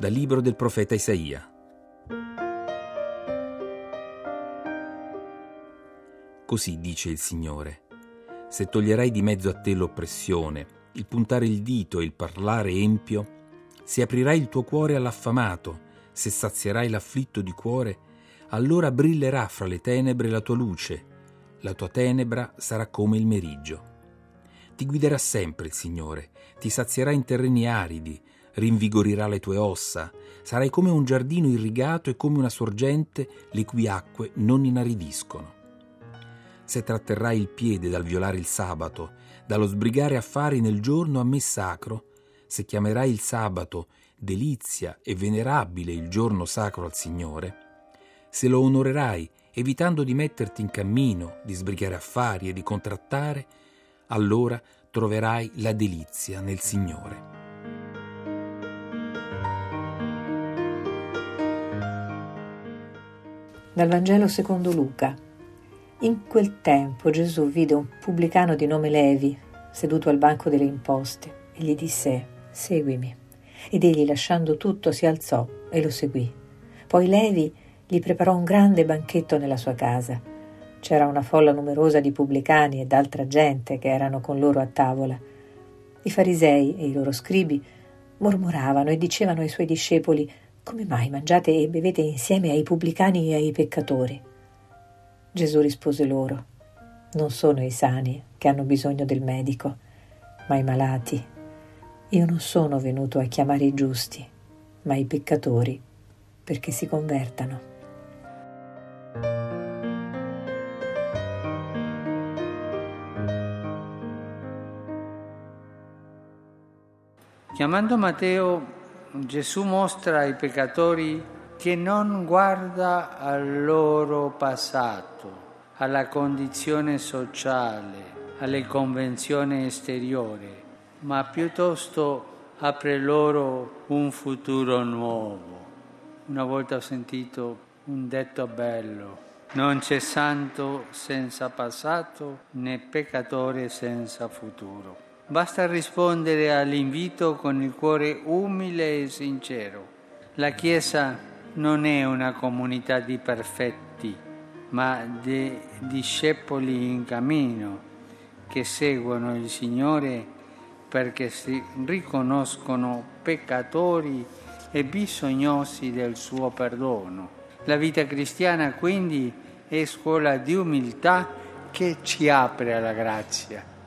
Dal libro del profeta Isaia. Così dice il Signore. Se toglierai di mezzo a te l'oppressione, il puntare il dito e il parlare empio, se aprirai il tuo cuore all'affamato, se sazierai l'afflitto di cuore, allora brillerà fra le tenebre la tua luce, la tua tenebra sarà come il meriggio. Ti guiderà sempre il Signore, ti sazierà in terreni aridi, rinvigorirà le tue ossa, sarai come un giardino irrigato e come una sorgente le cui acque non inaridiscono. Se tratterrai il piede dal violare il sabato, dallo sbrigare affari nel giorno a me sacro, se chiamerai il sabato delizia e venerabile il giorno sacro al Signore, se lo onorerai evitando di metterti in cammino, di sbrigare affari e di contrattare, allora troverai la delizia nel Signore. Dal Vangelo secondo Luca. In quel tempo Gesù vide un pubblicano di nome Levi seduto al banco delle imposte e gli disse Seguimi. Ed egli, lasciando tutto, si alzò e lo seguì. Poi Levi gli preparò un grande banchetto nella sua casa. C'era una folla numerosa di pubblicani e d'altra gente che erano con loro a tavola. I farisei e i loro scribi mormoravano e dicevano ai suoi discepoli come mai mangiate e bevete insieme ai pubblicani e ai peccatori? Gesù rispose loro, non sono i sani che hanno bisogno del medico, ma i malati. Io non sono venuto a chiamare i giusti, ma i peccatori, perché si convertano. Chiamando Matteo Gesù mostra ai peccatori che non guarda al loro passato, alla condizione sociale, alle convenzioni esteriori, ma piuttosto apre loro un futuro nuovo. Una volta ho sentito un detto bello, non c'è santo senza passato né peccatore senza futuro. Basta rispondere all'invito con il cuore umile e sincero. La Chiesa non è una comunità di perfetti, ma di discepoli in cammino che seguono il Signore perché si riconoscono peccatori e bisognosi del suo perdono. La vita cristiana quindi è scuola di umiltà che ci apre alla grazia